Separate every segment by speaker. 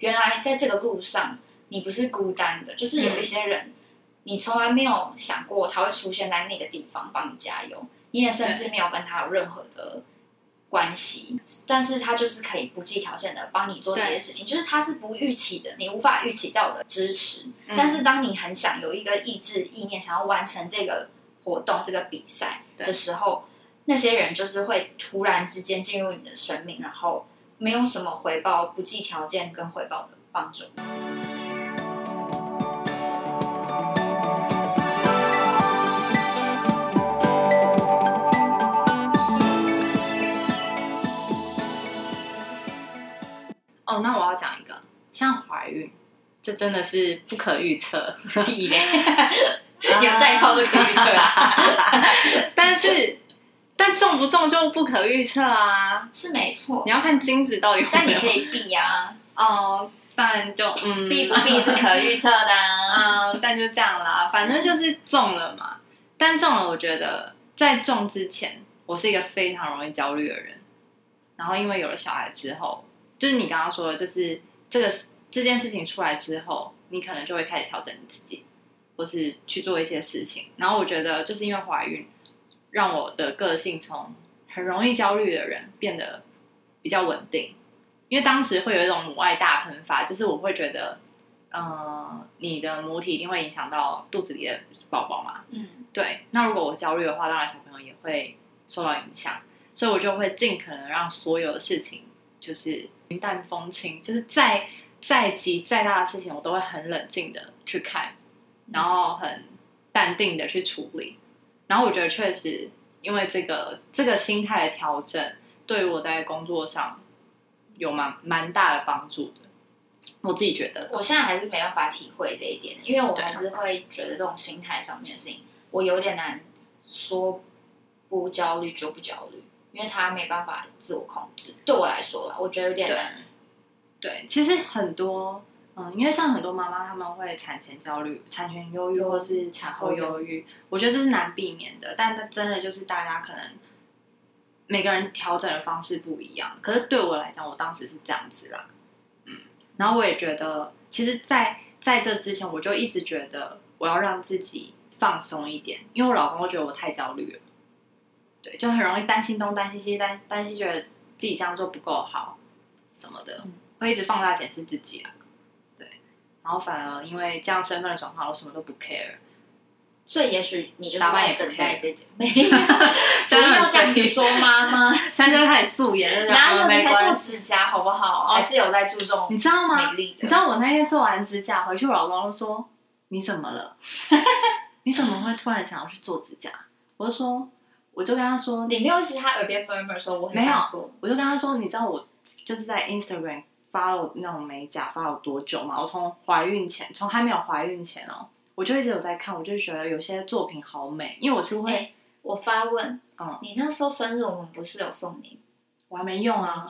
Speaker 1: 原来在这个路上你不是孤单的，就是有一些人，你从来没有想过他会出现在那个地方帮你加油，你也甚至没有跟他有任何的关系，但是他就是可以不计条件的帮你做这些事情，就是他是不预期的，你无法预期到的支持。但是当你很想有一个意志意念，想要完成这个活动、这个比赛的时候，那些人就是会突然之间进入你的生命，然后没有什么回报、不计条件跟回报的帮助。
Speaker 2: 哦，那我要讲一个，像怀孕，这真的是不可预测，
Speaker 1: 屁嘞，有带套就可以预测啦。
Speaker 2: 但是，但中不中就不可预测啊，
Speaker 1: 是没错。
Speaker 2: 你要看精子到底有没有。
Speaker 1: 但你可以避啊，
Speaker 2: 哦，但就嗯，
Speaker 1: 避不避是可预测的啊。
Speaker 2: 嗯，但就这样啦，反正就是中了嘛。但中了，我觉得在中之前，我是一个非常容易焦虑的人。然后因为有了小孩之后。就是你刚刚说的，就是这个这件事情出来之后，你可能就会开始调整你自己，或是去做一些事情。然后我觉得，就是因为怀孕，让我的个性从很容易焦虑的人变得比较稳定。因为当时会有一种母爱大喷发，就是我会觉得，呃，你的母体一定会影响到肚子里的宝宝嘛。嗯，对。那如果我焦虑的话，当然小朋友也会受到影响，所以我就会尽可能让所有的事情就是。云淡风轻，就是再再急再大的事情，我都会很冷静的去看，然后很淡定的去处理。然后我觉得确实，因为这个这个心态的调整，对于我在工作上有蛮蛮大的帮助的。我自己觉得，
Speaker 1: 我现在还是没办法体会这一点，因为我还是会觉得这种心态上面的事情，我有点难说不焦虑就不焦虑。因为他没办法自我控制，对我来说啦，我觉得有点难。
Speaker 2: 对，其实很多，嗯，因为像很多妈妈，他们会产前焦虑、产前忧郁或是产后忧郁，我觉得这是难避免的。但它真的就是大家可能每个人调整的方式不一样。可是对我来讲，我当时是这样子啦，嗯。然后我也觉得，其实，在在这之前，我就一直觉得我要让自己放松一点，因为我老公会觉得我太焦虑了。对，就很容易担心东担心西，担担心觉得自己这样做不够好什么的，会一直放大检视自己啊。对，然后反而因为这样身份的转换，我什么都不 care。
Speaker 1: 所以也许你就
Speaker 2: 打扮也
Speaker 1: 等待这种，没有，不要这样子说妈妈。
Speaker 2: 现在就开始素颜，
Speaker 1: 哪有你还做指甲好不好？还是有在注重，
Speaker 2: 你知道吗？你知道我那天做完指甲回去，我老公说：“你怎么了？你怎么会突然想要去做指甲？”我就说。我就跟他说，
Speaker 1: 你没有是他耳边风儿说我很想做，
Speaker 2: 我就跟他说，你知道我就是在 Instagram 发了那种美甲发了多久嘛？我从怀孕前，从还没有怀孕前哦，我就一直有在看，我就觉得有些作品好美，因为我是会，
Speaker 1: 我发问，嗯，你那时候生日我们不是有送你，
Speaker 2: 我还没用啊，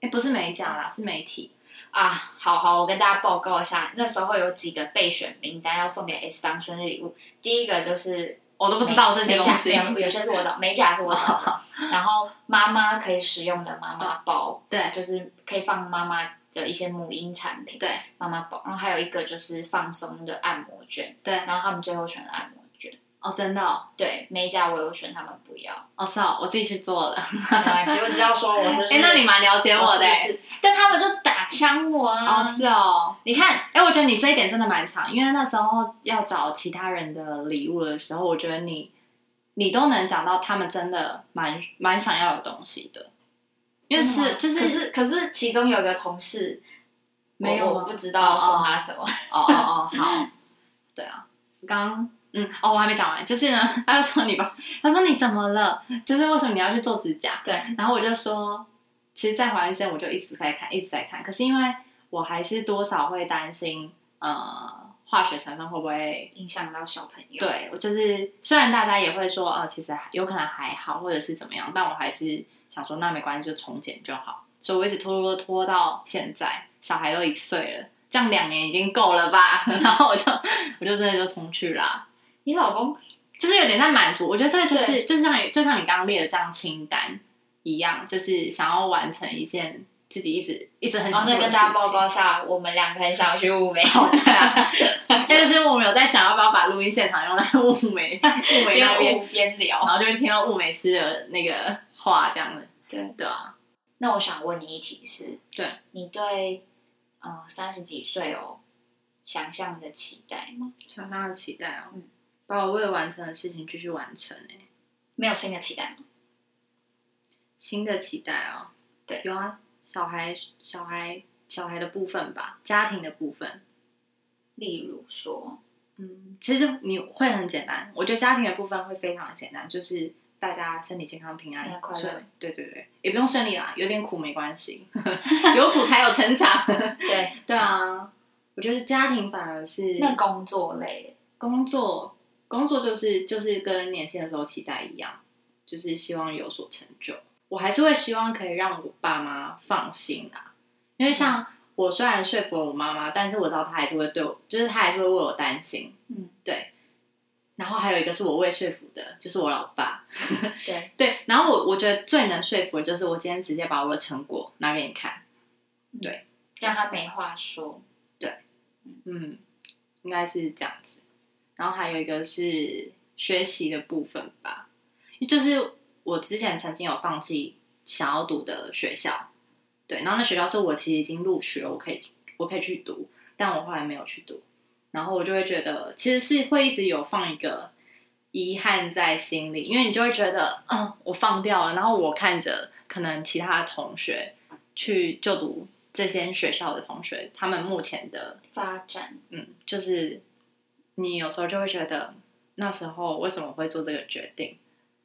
Speaker 2: 哎，不是美甲啦，是媒体
Speaker 1: 啊，好好，我跟大家报告一下，那时候有几个备选名单要送给 S 当生日礼物，第一个就是。
Speaker 2: 我都不知道这些东西，
Speaker 1: 有些是我找美甲是我找，然后妈妈可以使用的妈妈包，
Speaker 2: 对，
Speaker 1: 就是可以放妈妈的一些母婴产品，
Speaker 2: 对，
Speaker 1: 妈妈包，然后还有一个就是放松的按摩卷，
Speaker 2: 对，
Speaker 1: 然后他们最后选了按摩卷，
Speaker 2: 哦，真的，哦？
Speaker 1: 对，美甲我有选，他们不要，
Speaker 2: 哦，是哦，我自己去做了，
Speaker 1: 没关系，我只要说我是，哎，
Speaker 2: 那你蛮了解我的，
Speaker 1: 但他们就打枪我啊，
Speaker 2: 哦，是哦，
Speaker 1: 你看，
Speaker 2: 哎，我觉得你这一点真的蛮强，因为那时候要找其他人的礼物的时候，我觉得你。你都能讲到他们真的蛮蛮想要的东西的，因为是就是
Speaker 1: 可是可是其中有个同事
Speaker 2: 没有
Speaker 1: 我不知道送他什么。
Speaker 2: 哦哦哦好。对啊刚嗯哦我还没讲完就是呢 他就说你吧他说你怎么了就是为什么你要去做指甲
Speaker 1: 对
Speaker 2: 然后我就说其实，在怀孕前我就一直在看一直在看可是因为我还是多少会担心呃。化学成分会不会
Speaker 1: 影响到小朋友？
Speaker 2: 对，我就是虽然大家也会说，呃，其实有可能还好，或者是怎么样，但我还是想说，那没关系，就重剪就好。所以我一直拖拖拖到现在，小孩都一岁了，这样两年已经够了吧？然后我就我就真的就冲去啦。
Speaker 1: 你老公
Speaker 2: 就是有点在满足，我觉得这个就是就像就像你刚刚列的这样清单一样，就是想要完成一件。自己一直一直很想做的事
Speaker 1: 跟大家报
Speaker 2: 情。
Speaker 1: 告一下，我们两个很想去物美，
Speaker 2: 对啊，但是我们有在想要不要把录音现场用在物美物美那边，
Speaker 1: 边聊
Speaker 2: 然。后就会听到物美师的那个话这样的，
Speaker 1: 对，
Speaker 2: 对啊，
Speaker 1: 那我想问你一题是，
Speaker 2: 对
Speaker 1: 你对呃三十几岁哦想象的期待吗？
Speaker 2: 想象的期待哦，
Speaker 1: 嗯
Speaker 2: 把我未完成的事情继续完成哎、
Speaker 1: 没有新的期待吗？
Speaker 2: 新的期待哦，
Speaker 1: 对。
Speaker 2: 有啊，小孩小孩小孩的部分吧，家庭的部分，
Speaker 1: 例如说，
Speaker 2: 嗯，其实你会很简单，我觉得家庭的部分会非常的简单，就是大家身体健康、平安
Speaker 1: 快乐
Speaker 2: 对对对，也不用顺利啦，有点苦没关系，有苦才有成长。
Speaker 1: 对，
Speaker 2: 对啊，我觉得家庭反而是
Speaker 1: 那工作类，
Speaker 2: 工作，工作就是就是跟年轻的时候期待一样，就是希望有所成就。我还是会希望可以让我爸妈放心啊，因为像我虽然说服了我妈妈，但是我知道她还是会对我，就是她还是会为我担心。
Speaker 1: 嗯，
Speaker 2: 对。然后还有一个是我未说服的，就是我老爸。
Speaker 1: 对，
Speaker 2: 对，然后我我觉得最能说服的就是我今天直接把我的成果拿给你看。
Speaker 1: 对让他没话说。
Speaker 2: 对嗯，应该是这样子。然后还有一个是学习的部分吧，就是我之前曾经有放弃想要读的学校，对，然后那学校是我其实已经录取了，我可以我可以去读，但我后来没有去读，然后我就会觉得其实是会一直有放一个遗憾在心里，因为你就会觉得，嗯，我放掉了，然后我看着可能其他的同学去就读这间学校的同学，他们目前的
Speaker 1: 发展，
Speaker 2: 嗯，就是你有时候就会觉得那时候为什么会做这个决定，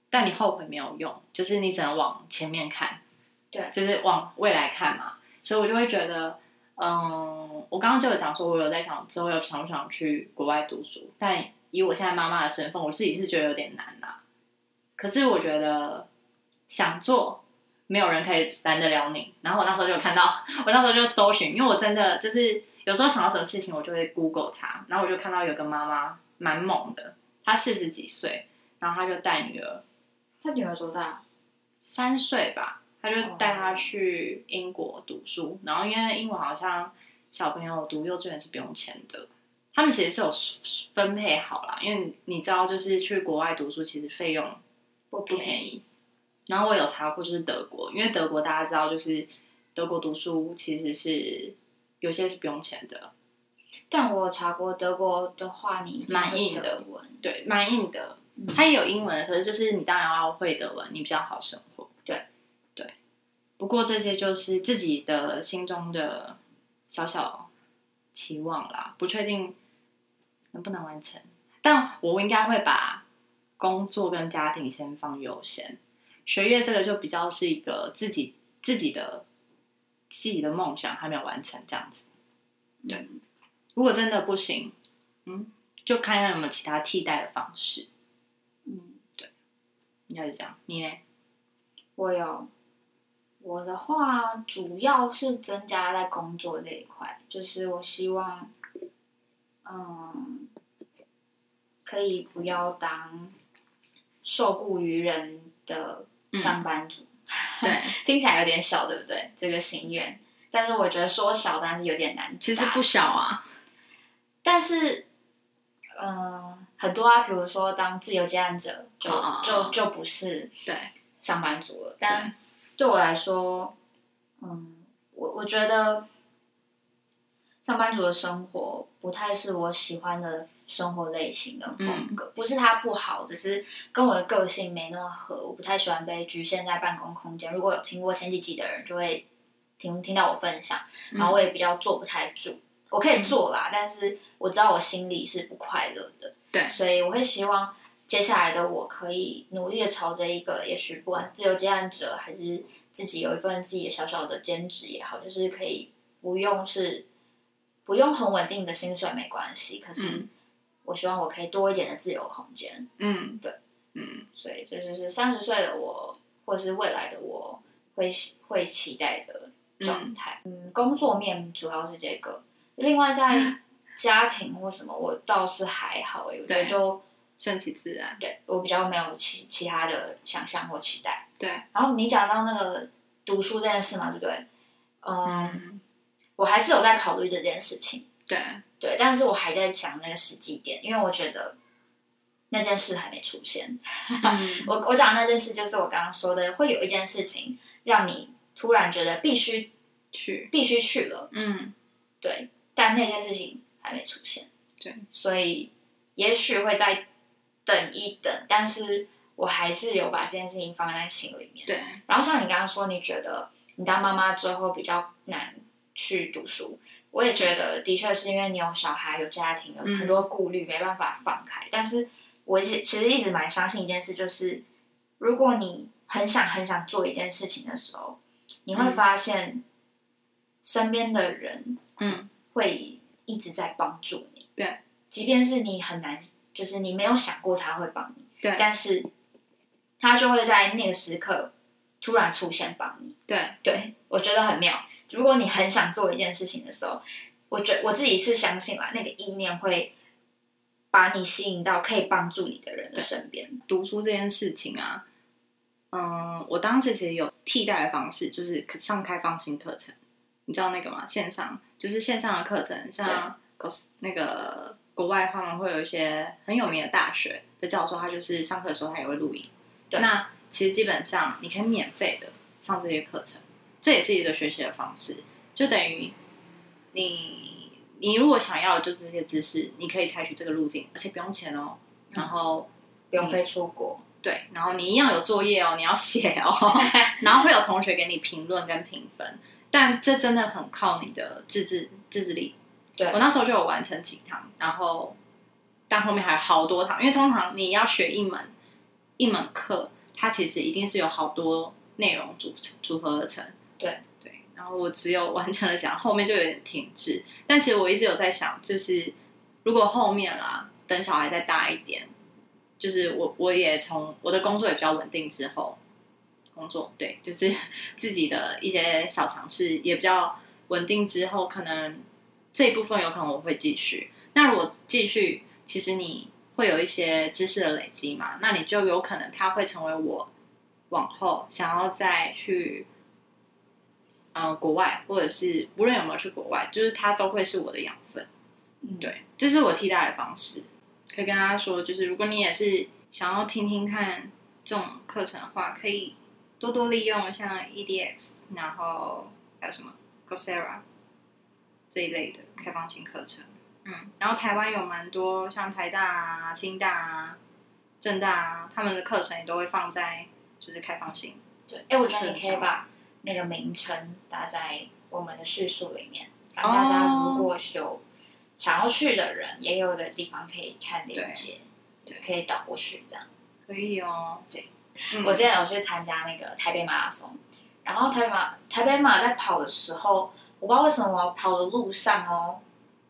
Speaker 2: 但你后悔没有用，就是你只能往前面看，
Speaker 1: 对
Speaker 2: 就是往未来看嘛。所以我就会觉得，嗯，我刚刚就有讲说，我有在想之后有想不想去国外读书，但以我现在妈妈的身份，我自己是觉得有点难啦。可是我觉得想做，没有人可以拦得了你。然后我那时候就有看到，我那时候就搜寻，因为我真的就是有时候想到什么事情，我就会 Google 查，然后我就看到有个妈妈蛮猛的，她四十几岁，然后她就带女儿
Speaker 1: 她女儿多大？
Speaker 2: 三岁吧，她就带她去英国读书，然后因为英国好像小朋友读幼稚园是不用钱的。他们其实是有分配好了，因为你知道，就是去国外读书，其实费用
Speaker 1: 不
Speaker 2: 不便宜。然后我有查过，就是德国，因为德国大家知道，就是德国读书其实是有些是不用钱的，
Speaker 1: 但我查过德国的话，你
Speaker 2: 蛮硬的
Speaker 1: 德文，
Speaker 2: 对，蛮硬的。
Speaker 1: 嗯
Speaker 2: 它也有英文，可是就是你当然要会德文，你比较好生活。
Speaker 1: 对
Speaker 2: 对，不过这些就是自己的心中的小小期望啦，不确定能不能完成。但我应该会把工作跟家庭先放优先，学业这个就比较是一个自己自己的自己的梦想还没有完成这样子。对
Speaker 1: 嗯
Speaker 2: 如果真的不行，嗯，就看看有没有其他替代的方式。
Speaker 1: 嗯，对
Speaker 2: 应该是这样。你呢？
Speaker 1: 我有，我的话主要是增加在工作这一块，就是我希望，嗯，可以不要当受雇于人的上班族。
Speaker 2: 对，
Speaker 1: 听起来有点小，对不对？这个心愿，但是我觉得说小，但是有点难。
Speaker 2: 其实不小。啊。
Speaker 1: 但是，嗯、很多啊，比如说当自由接案者，就、就就不是
Speaker 2: 对，
Speaker 1: 上班族了。但对我来说，嗯，我我觉得上班族的生活不太是我喜欢的生活类型的风格。不是它不好，只是跟我的个性没那么合。我不太喜欢被局限在办公空间。如果有听过前几集的人，就会听听到我分享，然后我也比较坐不太住。我可以做啦，但是我知道我心里是不快乐的。
Speaker 2: 对
Speaker 1: 所以我会希望接下来的我可以努力的朝着一个，也许不管是自由接案者，还是自己有一份自己的小小的兼职也好，就是可以不用是不用很稳定的薪水没关系，可是
Speaker 2: 嗯
Speaker 1: 我希望我可以多一点的自由空间。
Speaker 2: 嗯，
Speaker 1: 对，
Speaker 2: 嗯
Speaker 1: 所以这就是三十岁的我，或是未来的我会会期待的状态。嗯，工作面主要是这个，另外在家庭或什么，我倒是还好诶、我觉得
Speaker 2: 对
Speaker 1: 就
Speaker 2: 顺其自然。
Speaker 1: 对我比较没有其其他的想象或期待。
Speaker 2: 对，
Speaker 1: 然后你讲到那个读书这件事嘛，对不对？嗯，
Speaker 2: 嗯，
Speaker 1: 我还是有在考虑这件事情，
Speaker 2: 对，
Speaker 1: 对，但是我还在想那个时机点，因为我觉得那件事还没出现。
Speaker 2: 嗯。
Speaker 1: 我我讲的那件事就是我刚刚说的，会有一件事情让你突然觉得必须
Speaker 2: 去，
Speaker 1: 必须去了，
Speaker 2: 嗯。
Speaker 1: 对，但那件事情还没出现，
Speaker 2: 对，
Speaker 1: 所以也许会再等一等，但是我还是有把这件事情放在心里面。
Speaker 2: 对，
Speaker 1: 然后像你刚刚说，你觉得你当妈妈之后比较难去读书，我也觉得的确是因为你有小孩、有家庭，有
Speaker 2: 嗯
Speaker 1: 很多顾虑，没办法放开。但是我一直其实一直蛮相信一件事，就是如果你很想很想做一件事情的时候，你会
Speaker 2: 嗯
Speaker 1: 发现身边的人
Speaker 2: 嗯
Speaker 1: 会一直在帮助你。
Speaker 2: 对，
Speaker 1: 即便是你很难，就是你没有想过他会帮你，
Speaker 2: 对
Speaker 1: 但是他就会在那个时刻突然出现帮你。
Speaker 2: 对，
Speaker 1: 对我觉得很妙。如果你很想做一件事情的时候，我觉我自己是相信啦，那个意念会把你吸引到可以帮助你的人的身边。
Speaker 2: 读书这件事情啊，嗯，我当时其实有替代的方式，就是上开放性课程，你知道那个吗？线上就是线上的课程，像那个国外他们会有一些很有名的大学的教授，他就是上课的时候他也会录影。
Speaker 1: 对
Speaker 2: 那其实基本上你可以免费的上这些课程，这也是一个学习的方式，就等于你你如果想要的就是这些知识，你可以采取这个路径，而且不用钱哦。然后
Speaker 1: 不用飞出国，
Speaker 2: 对，然后你一样有作业哦，你要写哦，然后会有同学给你评论跟评分，但这真的很靠你的自制自制力。
Speaker 1: 对
Speaker 2: 我那时候就有完成几堂，然后但后面还有好多堂，因为通常你要学一门一门课，它其实一定是有好多内容组成组合而成。
Speaker 1: 对
Speaker 2: 对，然后我只有完成了想，后面就有点停滞。但其实我一直有在想，就是如果后面啦，等小孩再大一点，就是我我也从我的工作也比较稳定之后，工作对，就是自己的一些小尝试也比较稳定之后，可能这一部分有可能我会继续。那如果继续，其实你会有一些知识的累积嘛，那你就有可能它会成为我往后想要再去。呃，国外或者是无论有没有去国外，就是它都会是我的养分。
Speaker 1: 嗯，
Speaker 2: 对，这是我替代的方式。可以跟大家说，就是如果你也是想要听听看这种课程的话，可以多多利用像 EDX，然后还有什么 Coursera 这一类的开放性课程。嗯，然后台湾有蛮多像台大啊、清大啊、正大啊，他们的课程也都会放在就是开放性。
Speaker 1: 对，哎，我觉得你可以把那个名称打在我们的叙述里面，让大家如果有想要去的人，也有一个地方可以看链接，
Speaker 2: 对
Speaker 1: 可以导过去这样。
Speaker 2: 可以哦，
Speaker 1: 对
Speaker 2: 嗯，
Speaker 1: 我之前有去参加那个台北马拉松，然后台北马台北马在跑的时候，我不知道为什么跑的路上哦，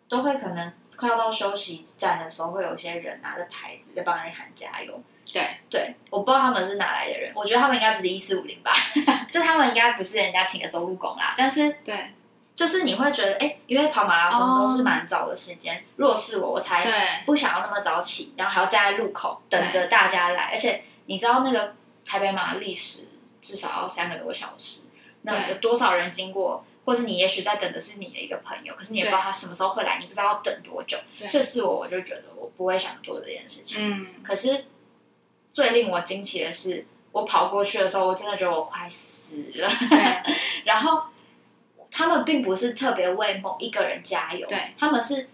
Speaker 1: 都会可能快要到休息站的时候，会有一些人拿着牌子在帮你喊加油。
Speaker 2: 对。
Speaker 1: 对，我不知道他们是哪来的人，我觉得他们应该不是一四五零吧，就他们应该不是人家请的走路工啦。但是
Speaker 2: 对。
Speaker 1: 就是你会觉得，哎，因为跑马拉松
Speaker 2: 哦
Speaker 1: 都是蛮早的时间，如果是我，我才不想要那么早起，然后还要站在路口等着大家来，而且你知道那个台北马历史至少要三个多小时，那有多少人经过，或是你也许在等的是你的一个朋友，可是你也不知道他什么时候会来，你不知道要等多久，
Speaker 2: 对。
Speaker 1: 所以是我我就觉得我不会想做这件事情。
Speaker 2: 嗯，
Speaker 1: 可是最令我惊奇的是，我跑过去的时候，我真的觉得我快死了。
Speaker 2: 对
Speaker 1: 然后他们并不是特别为某一个人加油，
Speaker 2: 对，
Speaker 1: 他们是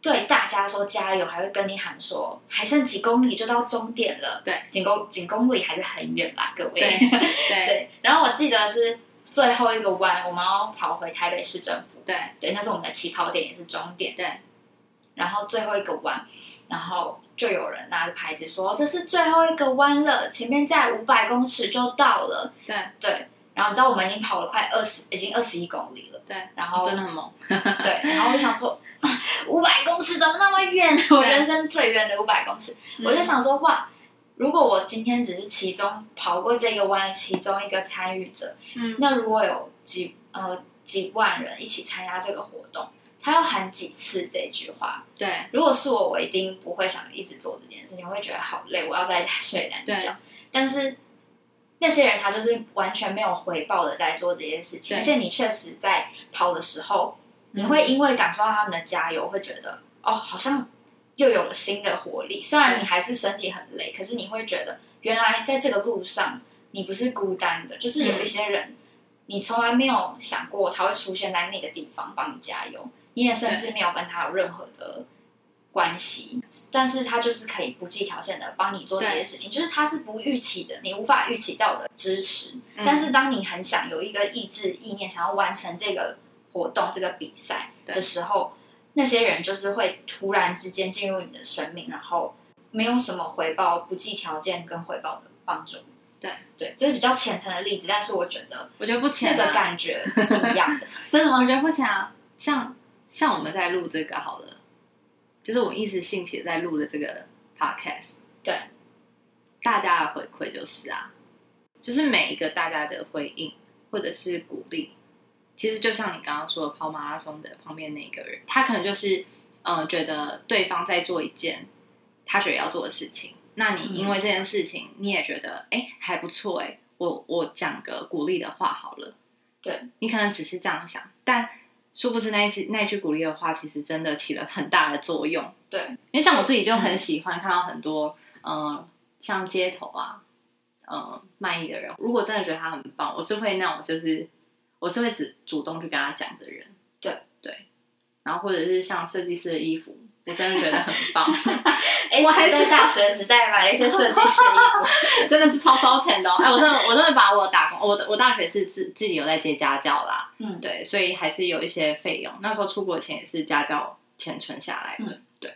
Speaker 1: 对大家说加油，还会跟你喊说还剩几公里就到终点了，
Speaker 2: 对，
Speaker 1: 几公几公里还是很远吧，各位。
Speaker 2: 对对
Speaker 1: 对然后我记得是最后一个弯，我们要跑回台北市政府，
Speaker 2: 对
Speaker 1: 对，那是我们的起跑点，也是终点。
Speaker 2: 对，
Speaker 1: 然后最后一个弯，然后就有人拿着牌子说这是最后一个弯了，前面再五百公尺就到了。
Speaker 2: 对
Speaker 1: 对，然后你知道我们已经跑了快二十，已经二十一公里了。
Speaker 2: 对，
Speaker 1: 然后
Speaker 2: 真的很猛。
Speaker 1: 对，然后我就想说，五百公尺怎么那么远？我人生最远的五百公尺，我就想说，哇，如果我今天只是其中跑过这个弯其中一个参与者，
Speaker 2: 嗯，
Speaker 1: 那如果有几呃几万人一起参加这个活动，他要喊几次这句话？
Speaker 2: 对
Speaker 1: 如果是我，我一定不会想一直做这件事情，我会觉得好累，我要在家睡懒觉。但是那些人他就是完全没有回报的在做这件事情，而且你确实在跑的时候，你会因为感受到他们的加油，会觉得哦，好像又有了新的活力。虽然你还是身体很累，可是你会觉得原来在这个路上你不是孤单的，就是有一些人，你从来没有想过他会出现在那个地方帮你加油，你也甚至没有跟他有任何的关系，但是他就是可以不计条件的帮你做这些事情，就是他是不预期的，你无法预期到的支持。
Speaker 2: 嗯
Speaker 1: 但是当你很想有一个意志意念，想要完成这个活动、这个比赛的时候，那些人就是会突然之间进入你的生命，然后没有什么回报、不计条件跟回报的帮助。
Speaker 2: 对
Speaker 1: 对，这是比较浅层的例子，但是我觉得
Speaker 2: 我觉得不
Speaker 1: 那
Speaker 2: 浅、啊，
Speaker 1: 个感觉是一样的。
Speaker 2: 真的吗？我觉得不浅啊。像像我们在录这个好了，就是我一时兴起在录的这个 podcast，
Speaker 1: 对，
Speaker 2: 大家的回馈就是啊，就是每一个大家的回应或者是鼓励，其实就像你刚刚说的跑马拉松的旁边那个人，他可能就是嗯、呃觉得对方在做一件他觉得要做的事情，那你因为这件事情你也觉得哎、诶还不错哎、我我讲个鼓励的话好了，
Speaker 1: 对。
Speaker 2: 你可能只是这样想，但殊不知那一次那句鼓励的话，其实真的起了很大的作用。
Speaker 1: 对，
Speaker 2: 因为像我自己就很喜欢看到很多，嗯、像街头啊，嗯、卖艺的人，如果真的觉得他很棒，我是会那种就是我是会只主动去跟他讲的人。
Speaker 1: 对
Speaker 2: 对，然后或者是像设计师的衣服，我真的觉得很棒，
Speaker 1: 哎，
Speaker 2: 我还是
Speaker 1: 在大学时代买了一些设计师的衣服，
Speaker 2: 真的是超烧钱的、哦。哎，我真的我真的把我打工，我的我大学是自自己有在接家教啦，
Speaker 1: 嗯，
Speaker 2: 对，所以还是有一些费用。那时候出国前也是家教钱存下来的，
Speaker 1: 嗯
Speaker 2: 对。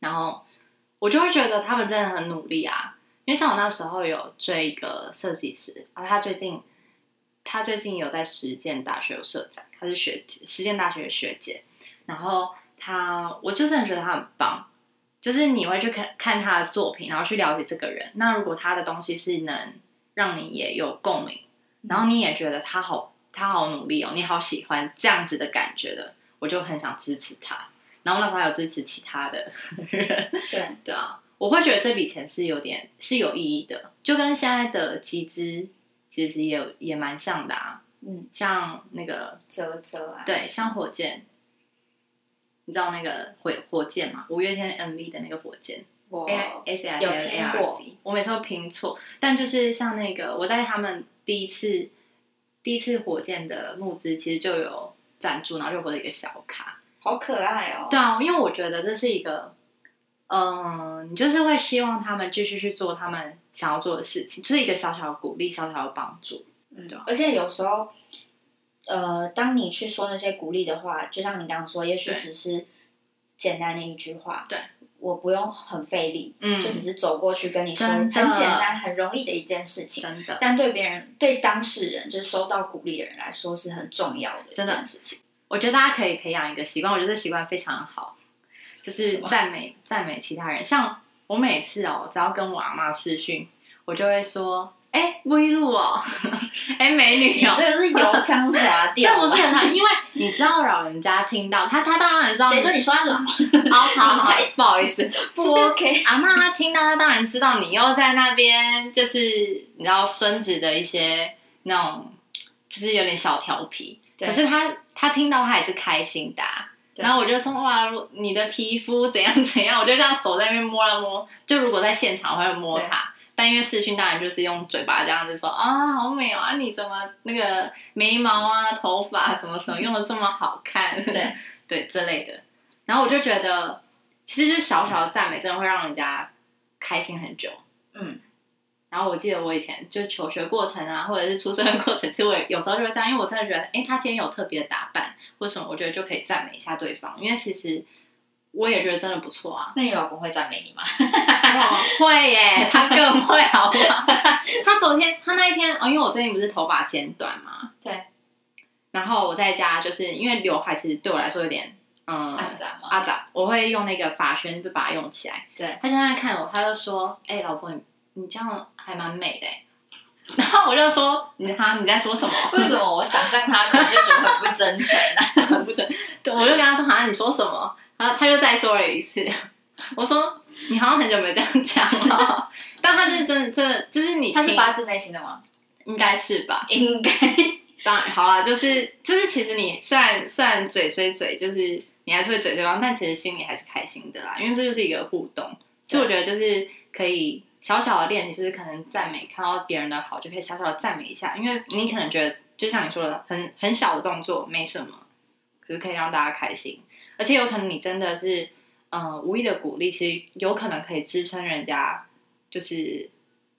Speaker 2: 然后我就会觉得他们真的很努力啊，因为像我那时候有追一个设计师啊，他最近他最近有在实践大学有社长，他是学姐，实践大学的学姐。然后他，我就真的觉得他很棒，就是你会去看看他的作品，然后去了解这个人。那如果他的东西是能让你也有共鸣，然后你也觉得他好，他好努力哦，你好喜欢这样子的感觉的，我就很想支持他。然后那时候还有支持其他的人，
Speaker 1: 对，
Speaker 2: 对啊，我会觉得这笔钱是有点是有意义的，就跟现在的集资其实也有也蛮像的啊。
Speaker 1: 嗯，
Speaker 2: 像那个
Speaker 1: 泽泽啊，
Speaker 2: 对，像火箭，你知道那个火火箭嘛？五月天 MV 的那个火箭
Speaker 1: 我
Speaker 2: ，A S
Speaker 1: 有
Speaker 2: L
Speaker 1: 听
Speaker 2: A R
Speaker 1: 过
Speaker 2: C，我每次都拼错。但就是像那个，我在他们第一次第一次火箭的募资，其实就有赞助，然后就获得一个小卡。
Speaker 1: 好可爱哦。
Speaker 2: 对啊，因为我觉得这是一个，嗯，你就是会希望他们继续去做他们想要做的事情，就是一个小小的鼓励，小小的帮助。
Speaker 1: 嗯
Speaker 2: 对啊，
Speaker 1: 而且有时候，呃，当你去说那些鼓励的话，就像你刚刚说，也许只是简单的一句话，
Speaker 2: 对，
Speaker 1: 我不用很费力，
Speaker 2: 嗯
Speaker 1: 就只是走过去跟你说，很简单、很容易的一件事情。
Speaker 2: 真的，
Speaker 1: 但对别人、对当事人，就是收到鼓励的人来说，是很重要的一
Speaker 2: 真的
Speaker 1: 件事情。
Speaker 2: 我觉得大家可以培养一个习惯，我觉得这习惯非常好，就是赞美赞美其他人。像我每次哦，只要跟我阿妈视讯，我就会说：“哎、微露哦，哎、美女哦。”
Speaker 1: 这个是油腔滑调
Speaker 2: 这，不是很好，因为你知道老人家听到他，他当然知道。
Speaker 1: 谁说你说他老？
Speaker 2: 哦，好好
Speaker 1: 你才，
Speaker 2: 不好意思，
Speaker 1: 不
Speaker 2: 就是
Speaker 1: OK？
Speaker 2: 阿妈她听到，她当然知道你又在那边，就是你知道孙子的一些那种，就是有点小调皮。可是她她听到，她也是开心的啊、然后我就说哇，你的皮肤怎样怎样，我就这样手在那边摸了摸。就如果在现场，我会摸它。但因为视讯，当然就是用嘴巴这样子说啊，好美哦，啊，你怎么那个眉毛啊、头发什么什么用的这么好看？
Speaker 1: 对
Speaker 2: 对之类的。然后我就觉得，其实就小小的赞美，真的会让人家开心很久。
Speaker 1: 嗯，
Speaker 2: 然后我记得我以前就求学过程啊，或者是出生的过程，其实我有时候就会这样，因为我真的觉得，哎，他今天有特别的打扮或什么，我觉得就可以赞美一下对方，因为其实我也觉得真的不错啊。
Speaker 1: 那你老公会赞美你吗？
Speaker 2: 哦，会耶，他更会，好不好？他昨天，他那一天，哦，因为我最近不是头发剪短嘛，
Speaker 1: 对，
Speaker 2: 然后我在家，就是因为刘海其实对我来说有点，嗯，
Speaker 1: 暗赞吗？
Speaker 2: 阿杂，我会用那个发圈就把它用起来。
Speaker 1: 对，
Speaker 2: 他现在看我，他就说：“哎、老婆，你你这样还蛮美的欸。”然后我就说：“你他你在说什么？
Speaker 1: 为什么我想象他可能就觉得很不真诚啊？
Speaker 2: 很不真。”对，我就跟他说：“好像你说什么？”然后他就再说了一次。我说：“你好像很久没有这样讲了，但他是真的，真的就是你
Speaker 1: 他是发自内心的吗？
Speaker 2: 应该是吧？
Speaker 1: 应该。
Speaker 2: 当然好了，就是就是，其实你虽然虽然嘴虽嘴，就是你还是会嘴对方，但其实心里还是开心的啦，因为这就是一个互动。所以我觉得就是可以小小的练习，就是可能赞美，看到别人的好就可以小小的赞美一下，因为你可能觉得就像你说的，很很小的动作没什么，可是可以让大家开心，而且有可能你真的是嗯、呃无意的鼓励，其实有可能可以支撑人家就是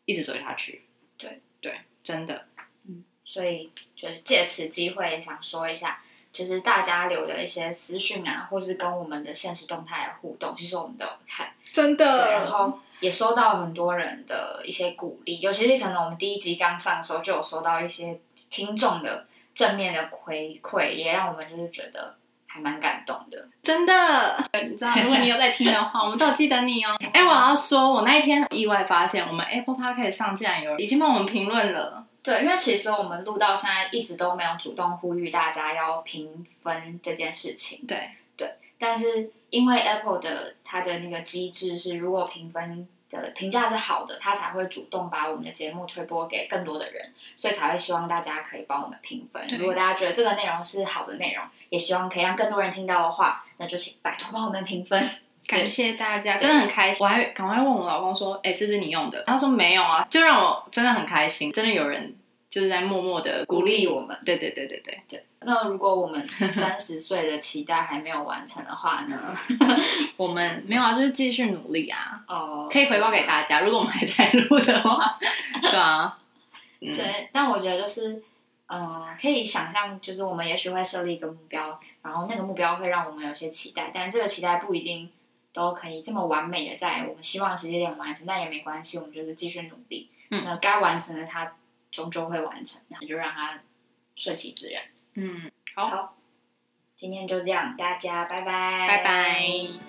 Speaker 2: 一直走下去。
Speaker 1: 对
Speaker 2: 对，真的。
Speaker 1: 嗯所以就是借此机会也想说一下，就是大家留的一些私讯啊，或是跟我们的现实动态的互动，其实我们都有看。
Speaker 2: 真
Speaker 1: 的，然后也收到很多人的一些鼓励，尤其是可能我们第一集刚上的时候就有收到一些听众的正面的回馈，也让我们就是觉得还蛮感动的。
Speaker 2: 真的，你知道，如果你有在听的话，我们都有记得你哦。哎，我要说，我那一天意外发现，我们 Apple Podcast 上竟然有人已经帮我们评论了。
Speaker 1: 对，因为其实我们录到现在一直都没有主动呼吁大家要评分这件事情，
Speaker 2: 对对，
Speaker 1: 但是因为 Apple 的它的那个机制是，如果评分的评价是好的，他才会主动把我们的节目推播给更多的人，所以才会希望大家可以帮我们评分。如果大家觉得这个内容是好的内容，也希望可以让更多人听到的话，那就请拜托帮我们评分。
Speaker 2: 感谢大家，真的很开心。我还赶快问我老公说：“哎，是不是你用的？”他说：“没有啊。”就让我真的很开心，真的有人就是在默默的
Speaker 1: 鼓励我们。
Speaker 2: 对对对对对，
Speaker 1: 对，那如果我们三十岁的期待还没有完成的话呢？
Speaker 2: 我们没有啊，就是继续努力啊，
Speaker 1: 哦，
Speaker 2: 可以回报给大家。如果我们还在录的话，对啊，嗯，
Speaker 1: 对，但我觉得就是，嗯、可以想象，就是我们也许会设立一个目标，然后那个目标会让我们有些期待，但这个期待不一定都可以这么完美的在我们希望的时间点完成，但也没关系，我们就是继续努力。
Speaker 2: 嗯
Speaker 1: 那该完成的它终究会完成，那就让它顺其自然。
Speaker 2: 嗯，好，
Speaker 1: 好，今天就这样，大家拜拜，
Speaker 2: 拜拜。